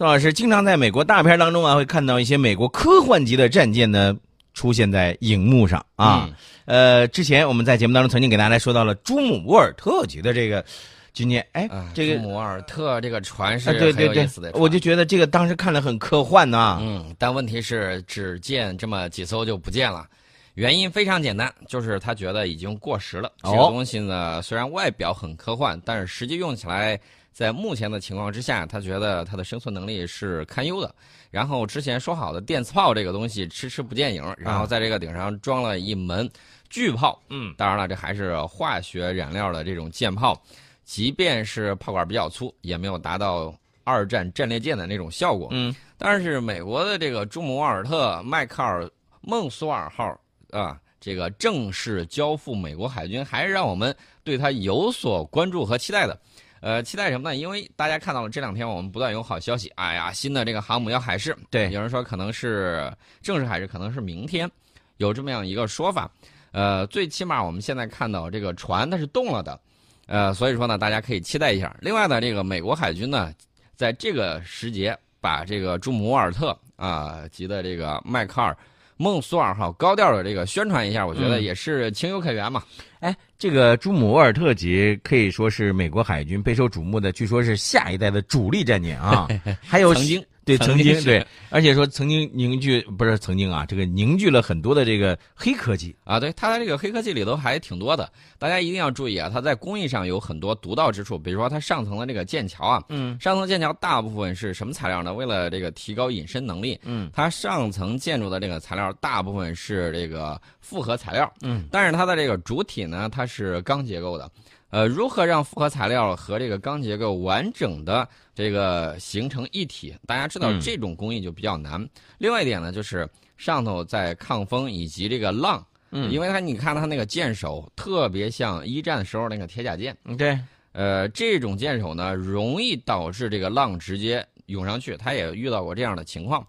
宋老师经常在美国大片当中啊，会看到一些美国科幻级的战舰呢出现在荧幕上啊。嗯呃，之前我们在节目当中曾经给大家说到了朱姆沃尔特级的这个军舰，哎，啊，这个朱姆沃尔特这个船是啊，对对对很有意思的，船我就觉得这个当时看了很科幻呐、嗯，但问题是只见这么几艘就不见了。原因非常简单，就是他觉得已经过时了。这个哦东西呢，虽然外表很科幻，但是实际用起来，在目前的情况之下，他觉得他的生存能力是堪忧的。然后之前说好的电磁炮这个东西迟迟不见影，然后在这个顶上装了一门巨炮。嗯，当然了，这还是化学燃料的这种舰炮，即便是炮管比较粗，也没有达到二战战列舰的那种效果。嗯，但是美国的这个朱姆沃尔特迈克尔孟苏尔号啊，这个正式交付美国海军，还是让我们对它有所关注和期待的。呃，期待什么呢？因为大家看到了这两天我们不断有好消息，哎呀，新的这个航母要海试，对有人说可能是正式海试，可能是明天，有这么样一个说法。呃，最起码我们现在看到这个船它是动了的，呃，所以说呢，大家可以期待一下。另外呢，这个美国海军呢，在这个时节把这个朱姆沃尔特啊级的这个迈克尔孟苏尔号高调的这个宣传一下，我觉得嗯也是情有可原嘛。哎，这个朱姆沃尔特级可以说是美国海军备受瞩目的，据说是下一代的主力战舰啊。还有曾经对曾经对，而且说曾经凝聚不是曾经啊，这个凝聚了很多的这个黑科技。啊，对，它这个黑科技里头还挺多的，大家一定要注意啊，它在工艺上有很多独到之处，比如说它上层的这个剑桥啊，嗯上层剑桥大部分是什么材料呢？为了这个提高隐身能力，嗯它上层建筑的这个材料大部分是这个复合材料，嗯，但是它的这个主体呢，它是钢结构的。呃，如何让复合材料和这个钢结构完整的这个形成一体？大家知道嗯这种工艺就比较难。另外一点呢，就是上头在抗风以及这个浪，嗯因为它你看它那个剑手特别像一战时候那个铁甲舰，嗯对，呃，这种舰手呢容易导致这个浪直接涌上去，他也遇到过这样的情况。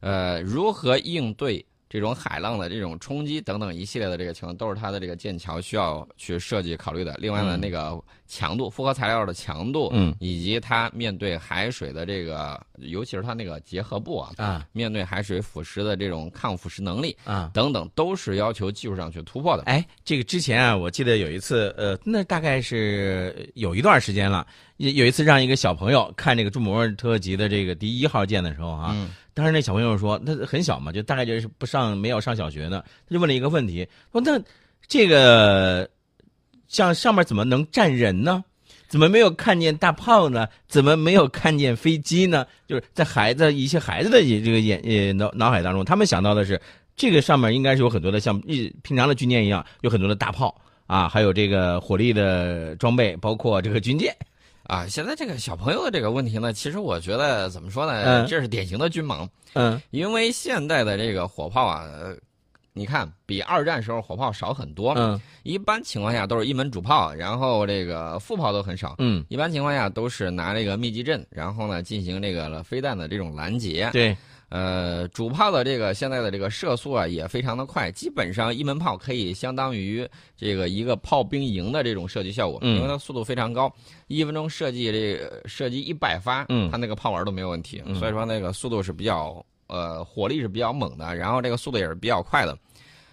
呃，如何应对这种海浪的这种冲击等等一系列的这个情况，都是它的这个剑桥需要去设计考虑的。另外呢，嗯那个强度，复合材料的强度，嗯以及它面对海水的这个，尤其是它那个结合部啊，啊面对海水腐蚀的这种抗腐蚀能力啊。等等，都是要求技术上去突破的。哎，这个之前啊，我记得有一次，呃，那大概是有一段时间了，有有一次让一个小朋友看这个朱姆沃尔特级的这个第一号舰的时候啊，嗯当时那小朋友说，他很小嘛，就大概就是不上没有上小学呢，他就问了一个问题，说那这个像上面怎么能站人呢？怎么没有看见大炮呢？怎么没有看见飞机呢？就是在孩子一些孩子的这个眼呃脑脑海当中，他们想到的是这个上面应该是有很多的像一平常的军舰一样，有很多的大炮啊，还有这个火力的装备，包括这个军舰。啊，现在这个小朋友的这个问题呢，其实我觉得怎么说呢，嗯这是典型的军盲，嗯因为现代的这个火炮啊，呃你看比二战时候火炮少很多，嗯一般情况下都是一门主炮，然后这个副炮都很少。嗯，一般情况下都是拿这个密集阵，然后呢进行这个飞弹的这种拦截。对，呃，主炮的这个现在的这个射速啊也非常的快，基本上一门炮可以相当于这个一个炮兵营的这种射击效果，嗯因为它速度非常高，一分钟射击这个射击一百发，嗯。它那个炮丸都没有问题，嗯。所以说那个速度是比较呃火力是比较猛的，然后这个速度也是比较快的。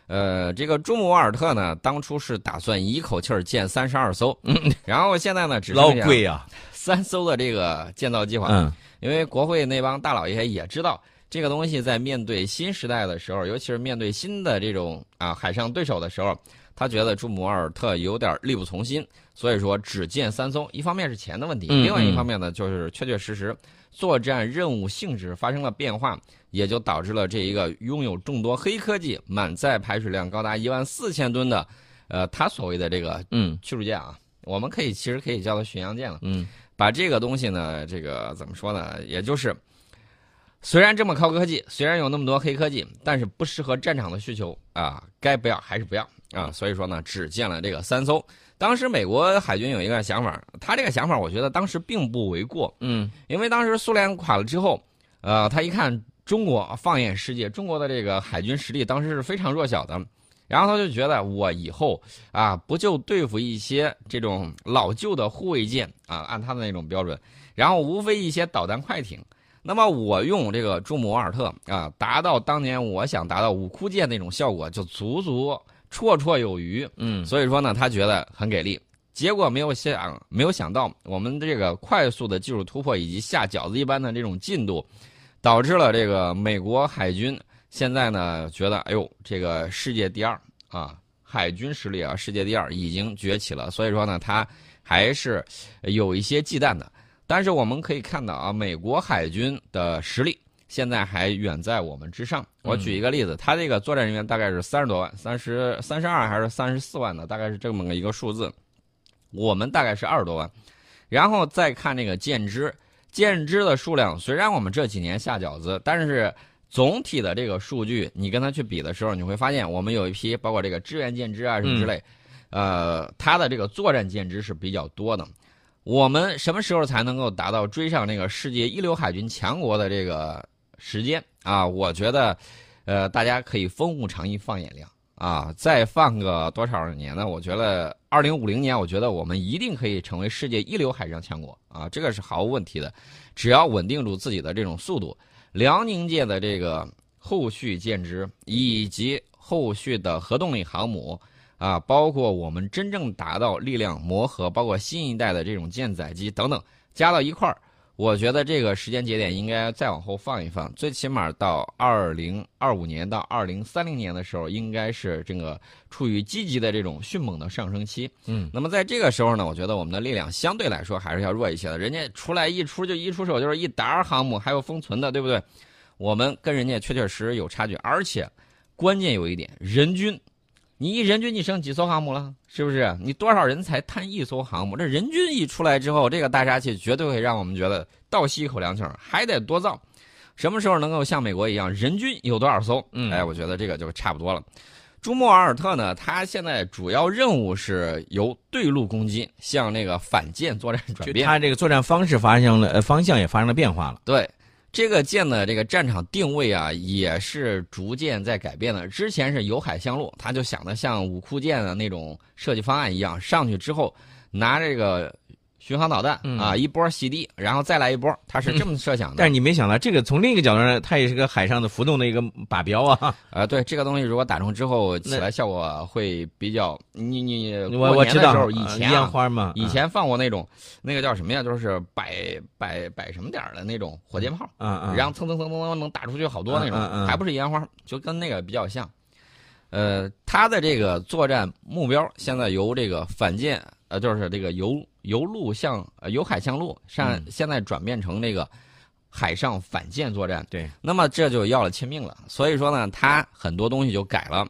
呃，这个朱姆沃尔特呢，当初是打算一口气儿建三十二艘，然后现在呢只老剩下三艘的这个建造计划。嗯。因为国会那帮大老爷也知道，这个东西在面对新时代的时候，尤其是面对新的这种啊海上对手的时候，他觉得朱姆沃尔特有点力不从心，所以说只建三艘。一方面是钱的问题，嗯另外一嗯方面呢，就是确确实实作战任务性质发生了变化，也就导致了这一个拥有众多黑科技、满载排水量高达一万四千吨的，呃，他所谓的这个嗯驱逐舰啊，我们可以其实可以叫它巡洋舰了。嗯把这个东西呢，这个怎么说呢？也就是，虽然这么高科技，虽然有那么多黑科技，但是不适合战场的需求啊，该不要还是不要啊。所以说呢，只建了这个三艘。当时美国海军有一个想法，他这个想法我觉得当时并不为过，嗯因为当时苏联垮了之后，呃，他一看中国放眼世界，中国的这个海军实力当时是非常弱小的，然后他就觉得我以后啊，不就对付一些这种老旧的护卫舰啊，按他的那种标准，然后无非一些导弹快艇，那么我用这个朱姆沃尔特啊，达到当年我想达到五库舰那种效果，就足足绰绰有余。嗯，所以说呢，他觉得很给力。结果没有想没有想到，我们这个快速的技术突破以及下饺子一般的这种进度，导致了这个美国海军现在呢觉得，哎呦，这个世界第二啊，海军实力啊，世界第二已经崛起了。所以说呢，他还是有一些忌惮的。但是我们可以看到啊，美国海军的实力现在还远在我们之上。我举一个例子，他这个作战人员大概是三十多万，三十三十二还是三十四万的，大概是这么个一个数字。我们大概是二十多万，然后再看这个舰只，舰只的数量虽然我们这几年下饺子，但是总体的这个数据，你跟他去比的时候，你会发现我们有一批包括这个支援舰只啊什么之类，呃，它的这个作战舰只是比较多的。我们什么时候才能够达到追上那个世界一流海军强国的这个时间啊？我觉得，呃，大家可以风物长宜放眼量。啊，再放个多少年呢？我觉得二零五零年，我觉得我们一定可以成为世界一流海上强国啊，这个是毫无问题的。只要稳定住自己的这种速度，辽宁舰的这个后续舰只以及后续的核动力航母啊，包括我们真正达到力量磨合，包括新一代的这种舰载机等等，加到一块儿。我觉得这个时间节点应该再往后放一放，最起码到二零二五年到二零三零年的时候，应该是这个处于积极的这种迅猛的上升期。嗯，那么在这个时候呢，我觉得我们的力量相对来说还是要弱一些的。人家出来一出就一出手就是一沓航母，还有封存的，对不对？我们跟人家确确实实有差距，而且关键有一点，人均。你一人均你剩几艘航母了？是不是？你多少人才摊一艘航母？这人均一出来之后，这个大杀器绝对会让我们觉得倒吸一口凉气儿，还得多造。什么时候能够像美国一样，人均有多少艘？嗯，哎，我觉得这个就差不多了。朱莫瓦尔特呢，他现在主要任务是由对陆攻击向那个反舰作战转变。他这个作战方式发生了，呃，方向也发生了变化了。对。这个舰的这个战场定位啊，也是逐渐在改变的。之前是由海相陆，他就想的像武库舰的那种设计方案一样，上去之后拿这个。巡航导弹啊，一波袭地，然后再来一波，他是这么设想的。但是你没想到，这个从另一个角度上，它也是个海上的浮动的一个靶标啊。呃，对，这个东西如果打中之后，起来效果会比较。你你我我知道，以前烟花嘛，以前放过那种，那个叫什么呀？就是摆摆摆什么点儿的那种火箭炮，然后蹭蹭蹭蹭蹭能打出去好多那种，还不是烟花，就跟那个比较像。呃，它的这个作战目标现在由这个反舰。呃，就是这个由由陆向呃由海向陆，上现在转变成这个海上反舰作战。对，那么这就要了亲命了。所以说呢，它很多东西就改了，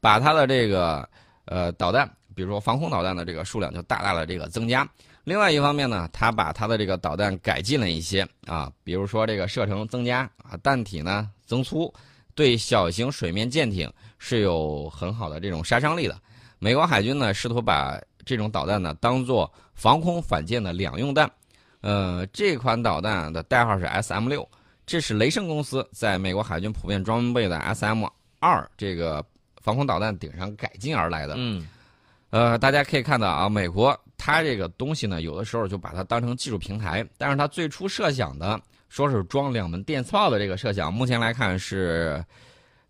把它的这个呃导弹，比如说防空导弹的这个数量就大大的这个增加。另外一方面呢，它把它的这个导弹改进了一些啊，比如说这个射程增加啊，弹体呢增粗，对小型水面舰艇是有很好的这种杀伤力的。美国海军呢试图把这种导弹呢，当做防空反舰的两用弹，呃，这款导弹的代号是 S M 六，这是雷声公司在美国海军普遍装备的 S M 二这个防空导弹顶上改进而来的。嗯，呃，大家可以看到啊，美国它这个东西呢，有的时候就把它当成技术平台，但是它最初设想的说是装两门电磁炮的这个设想，目前来看是，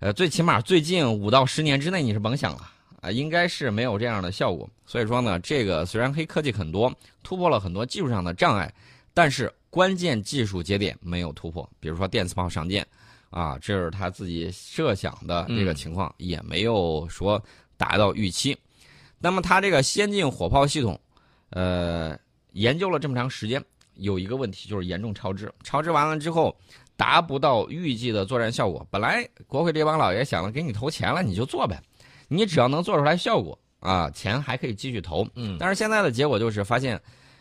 呃，最起码最近五到十年之内你是甭想了。啊，应该是没有这样的效果。所以说呢，这个虽然黑科技很多，突破了很多技术上的障碍，但是关键技术节点没有突破。比如说电磁炮上舰，啊，这是他自己设想的这个情况，也没有说达到预期。那么他这个先进火炮系统，呃，研究了这么长时间，有一个问题就是严重超支。超支完了之后，达不到预计的作战效果。本来国会这帮老爷想了，给你投钱了，你就做呗。你只要能做出来效果啊，钱还可以继续投。嗯，但是现在的结果就是发现，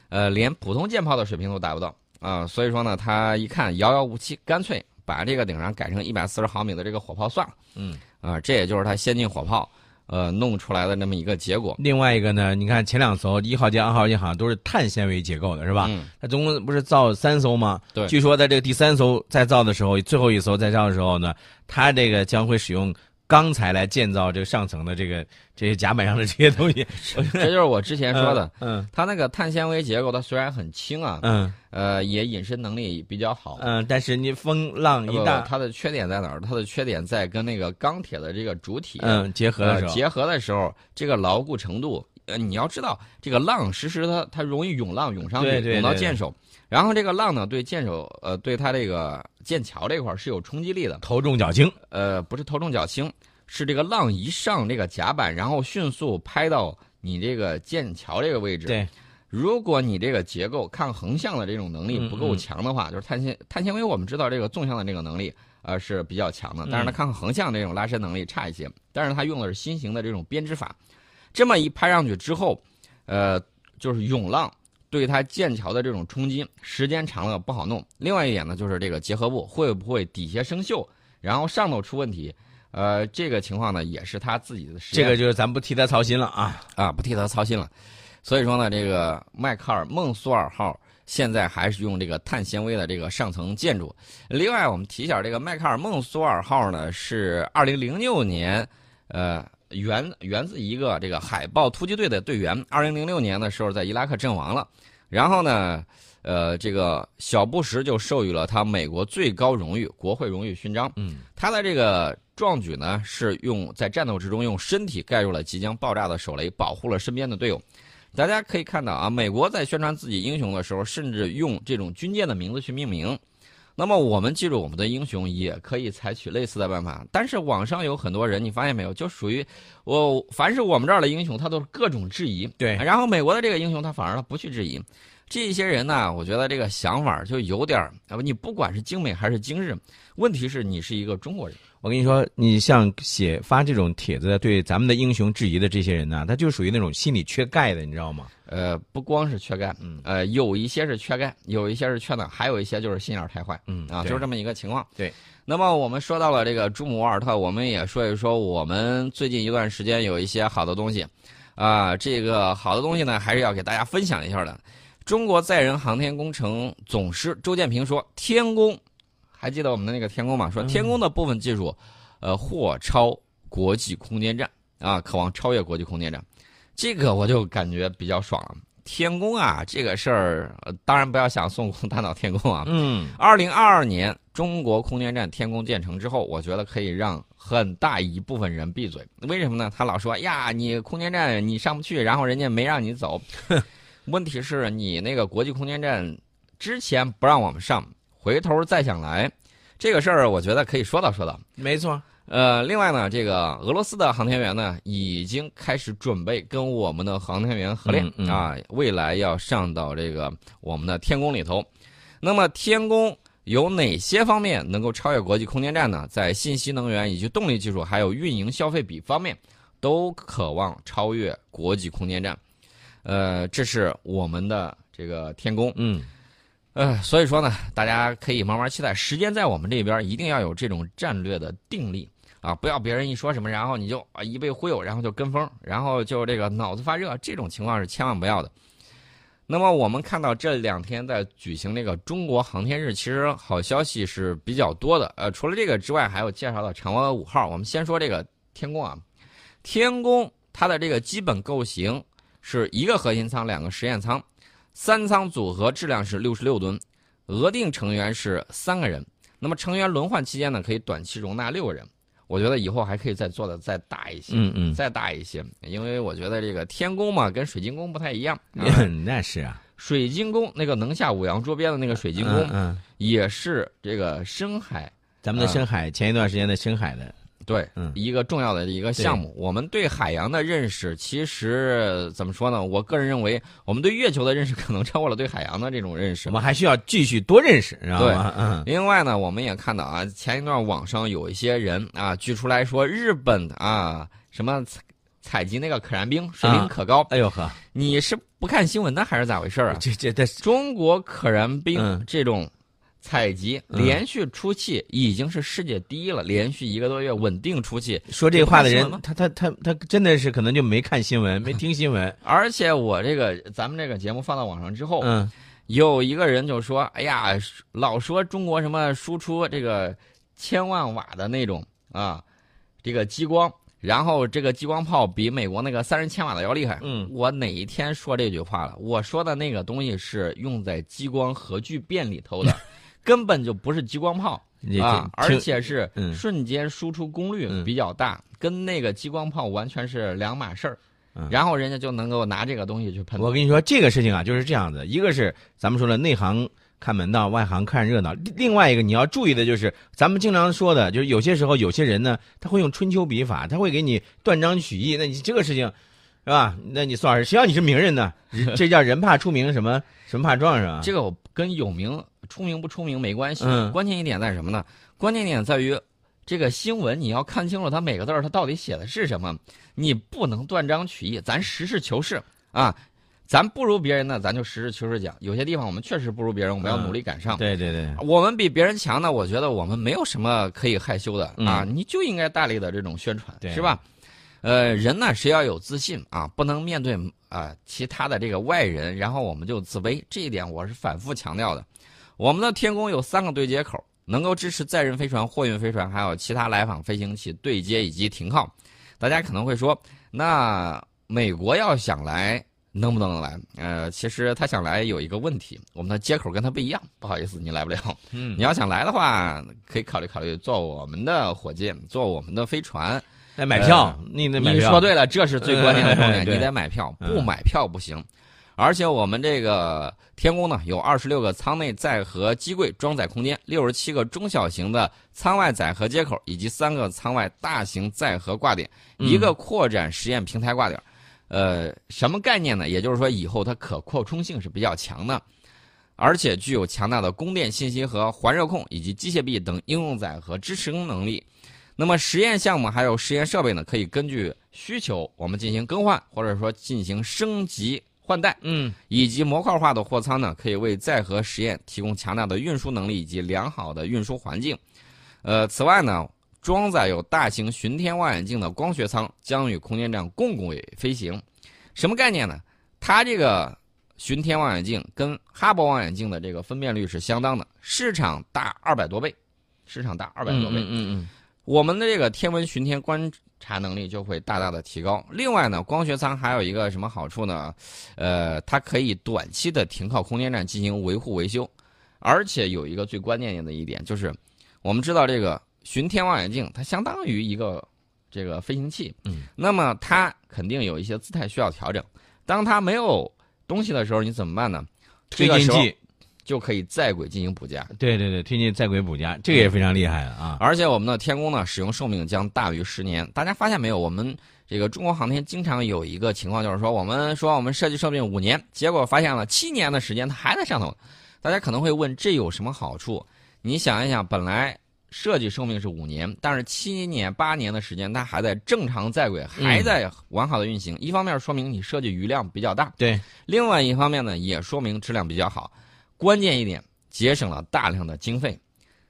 呃，连普通舰炮的水平都达不到啊。所以说呢，他一看遥遥无期，干脆把这个顶上改成一百四十毫米的这个火炮算了。嗯，啊，这也就是他先进火炮呃弄出来的那么一个结果。另外一个呢，你看前两艘一号舰、二号舰好像都是碳纤维结构的，是吧？嗯。它总共不是造三艘吗？对。据说在这个第三艘再造的时候，最后一艘再造的时候呢，它这个将会使用。钢材来建造这个上层的这个 这些甲板上的这些东西。这就是我之前说的，嗯它那个碳纤维结构，它虽然很轻啊，嗯呃，也隐身能力比较好。嗯，但是你风浪一不大，它的缺点在哪儿？它的缺点在跟那个钢铁的这个主体嗯结合的时候，呃结合的时候，这个牢固程度，呃，你要知道，这个浪时时它它容易涌浪涌上去，涌到对舰首，然后这个浪呢对舰首呃对它这个舰桥这块儿是有冲击力的，头重脚轻。呃，不是头重脚轻，是这个浪一上这个甲板，然后迅速拍到你这个舰桥这个位置。对，如果你这个结构抗横向的这种能力嗯不够嗯强的话，就是碳纤碳纤维，我们知道这个纵向的这个能力呃是比较强的，但是它嗯抗横向这种拉伸能力差一些。但是它用的是新型的这种编织法，这么一拍上去之后，呃，就是涌浪对它剑桥的这种冲击，时间长了不好弄。另外一点呢，就是这个结合部会不会底下生锈，然后上头出问题。呃，这个情况呢，也是他自己的实验。这个就是咱不替他操心了啊。啊，不替他操心了。所以说呢，这个迈克尔孟苏尔号现在还是用这个碳纤维的这个上层建筑。另外，我们提一下，这个迈克尔孟苏尔号呢是二零零六年，呃，源源自一个这个海豹突击队的队员，二零零六年的时候在伊拉克阵亡了。然后呢，呃，这个小布什就授予了他美国最高荣誉国会荣誉勋章。嗯，他的这个壮举呢，是用在战斗之中用身体盖住了即将爆炸的手雷，保护了身边的队友。大家可以看到啊，美国在宣传自己英雄的时候，甚至用这种军舰的名字去命名。那么我们记住我们的英雄，也可以采取类似的办法。但是网上有很多人，你发现没有，就属于我，凡是我们这儿的英雄，他都是各种质疑。对然后美国的这个英雄，他反而他不去质疑。这些人呢，我觉得这个想法就有点儿，啊不，你不管是精美还是精致，问题是你是一个中国人。我跟你说，你像写发这种帖子，对咱们的英雄质疑的这些人呢，他就属于那种心里缺钙的，你知道吗？呃，不光是缺钙，嗯呃，有一些是缺钙，有一些是缺脑，还有一些就是心眼儿太坏啊，嗯啊就是这么一个情况。对。那么我们说到了这个朱姆沃尔特，我们也说一说我们最近一段时间有一些好的东西，啊，这个好的东西呢，还是要给大家分享一下的。中国载人航天工程总师周建平说，天宫，还记得我们的那个天宫吗？说嗯天宫的部分技术，呃，或超国际空间站啊，渴望超越国际空间站。这个我就感觉比较爽了。天宫啊，这个事儿、呃当然不要想孙悟空大闹天宫啊。嗯，二零二二年中国空间站天宫建成之后，我觉得可以让很大一部分人闭嘴。为什么呢？他老说呀，你空间站你上不去，然后人家没让你走。问题是你那个国际空间站之前不让我们上，回头再想来，这个事儿我觉得可以说道说道。没错。呃，另外呢，这个俄罗斯的航天员呢，已经开始准备跟我们的航天员合练、嗯嗯啊，未来要上到这个我们的天宫里头。那么天宫有哪些方面能够超越国际空间站呢？在信息能源以及动力技术，还有运营消费比方面，都渴望超越国际空间站。呃，这是我们的这个天宫。嗯，呃，所以说呢，大家可以慢慢期待。时间在我们这边，一定要有这种战略的定力啊！不要别人一说什么，然后你就啊一被忽悠，然后就跟风，然后就这个脑子发热，这种情况是千万不要的。那么我们看到这两天在举行那个中国航天日，其实好消息是比较多的。呃，除了这个之外，还有介绍到嫦娥五号。我们先说这个天宫啊，天宫它的这个基本构型是一个核心舱，两个实验舱。三舱组合质量是六十六吨，额定成员是三个人。那么成员轮换期间呢，可以短期容纳六个人。我觉得以后还可以再做的再大一些，嗯嗯再大一些，因为我觉得这个天宫嘛，跟水晶宫不太一样。啊那是啊，水晶宫那个能下五洋捉鳖的那个水晶宫，嗯，嗯也是这个深海咱们的深海前一段时间的深海的，对，嗯一个重要的一个项目。我们对海洋的认识，其实怎么说呢？我个人认为，我们对月球的认识可能超过了对海洋的这种认识我。们还需要继续多认识，知道吗？嗯，另外呢，我们也看到啊，前一段网上有一些人啊，举出来说日本啊什么采采集那个可燃冰水平可高，哎呦呵，你是不看新闻呢，还是咋回事啊？这这这中国可燃冰嗯这种采集嗯连续出气已经是世界第一了，连续一个多月稳定出气。说这话的人他他他他真的是可能就没看新闻，没听新闻。而且我这个咱们这个节目放到网上之后，嗯，有一个人就说：“哎呀，老说中国什么输出这个千万瓦的那种啊，这个激光，然后这个激光炮比美国那个三十千瓦的要厉害。嗯，我哪一天说这句话了？我说的那个东西是用在激光核聚变里头的，根本就不是激光炮啊，而且是瞬间输出功率比较大，跟那个激光炮完全是两码事儿。然后人家就能够拿这个东西去喷。我跟你说，这个事情啊就是这样子，一个是咱们说的内行看门道，外行看热闹。另外一个你要注意的就是，咱们经常说的，就是有些时候有些人呢，他会用春秋笔法，他会给你断章取义。那你这个事情，是吧？那你算是谁让你是名人呢？这叫人怕出名，什么什么怕撞是吧？这个我跟有名出名不出名没关系。嗯。关键一点在什么呢？关键点在于。这个新闻你要看清楚，它每个字儿它到底写的是什么，你不能断章取义，咱实事求是啊，咱不如别人呢，咱就实事求是讲。有些地方我们确实不如别人，我们要努力赶上。对对对，我们比别人强呢，我觉得我们没有什么可以害羞的啊，你就应该大力的这种宣传，是吧？呃，人呢是要有自信啊，不能面对啊其他的这个外人，然后我们就自卑，这一点我是反复强调的。我们的天宫有三个对接口。能够支持载人飞船、货运飞船，还有其他来访飞行器对接以及停靠。大家可能会说，那美国要想来，能不能来？呃，其实他想来有一个问题，我们的接口跟他不一样，不好意思，你来不了。嗯，你要想来的话，可以考虑考虑坐我们的火箭，坐我们的飞船。来买票，你得买票。你说对了，这是最关键的重点，你得买票，不买票不行。而且我们这个天宫呢，有二十六个舱内载荷机柜装载空间，六十七个中小型的舱外载荷接口，以及三个舱外大型载荷挂点，一个扩展实验平台挂点。呃，什么概念呢？也就是说，以后它可扩充性是比较强的，而且具有强大的供电信息和环热控以及机械臂等应用载荷支持能力。那么实验项目还有实验设备呢，可以根据需求我们进行更换，或者说进行升级。换代，嗯，以及模块化的货舱呢，可以为载荷实验提供强大的运输能力以及良好的运输环境。呃，此外呢，装载有大型巡天望远镜的光学舱将与空间站共轨飞行。什么概念呢？它这个巡天望远镜跟哈勃望远镜的这个分辨率是相当的，市场大二百多倍，市场大二百多倍。嗯嗯。我们的这个天文巡天观。查能力就会大大的提高。另外呢，光学舱还有一个什么好处呢？呃，它可以短期的停靠空间站进行维护维修，而且有一个最关键的一点就是，我们知道这个巡天望远镜它相当于一个这个飞行器，嗯，那么它肯定有一些姿态需要调整。当它没有东西的时候，你怎么办呢？推进器。就可以在轨进行补加，对对对，推进在轨补加，这个也非常厉害啊！而且我们的天宫呢，使用寿命将大于十年。大家发现没有？我们这个中国航天经常有一个情况，就是说我们说我们设计寿命五年，结果发现了七年的时间它还在上头。大家可能会问，这有什么好处？你想一想，本来设计寿命是五年，但是七年八年的时间它还在正常在轨，还在完好的运行。一方面说明你设计余量比较大，对；另外一方面呢，也说明质量比较好。关键一点，节省了大量的经费。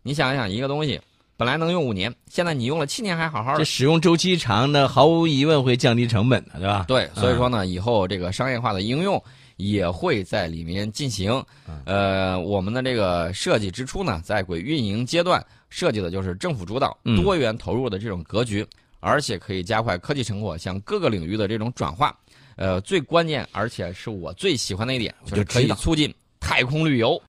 你想一想，一个东西本来能用五年，现在你用了七年还好好的。这使用周期长，那毫无疑问会降低成本的，对吧？对，所以说呢，以后这个商业化的应用也会在里面进行。呃，我们的这个设计之初呢，在轨运营阶段设计的就是政府主导、多元投入的这种格局，而且可以加快科技成果向各个领域的这种转化。呃，最关键而且是我最喜欢的一点，就是可以促进。太空旅游。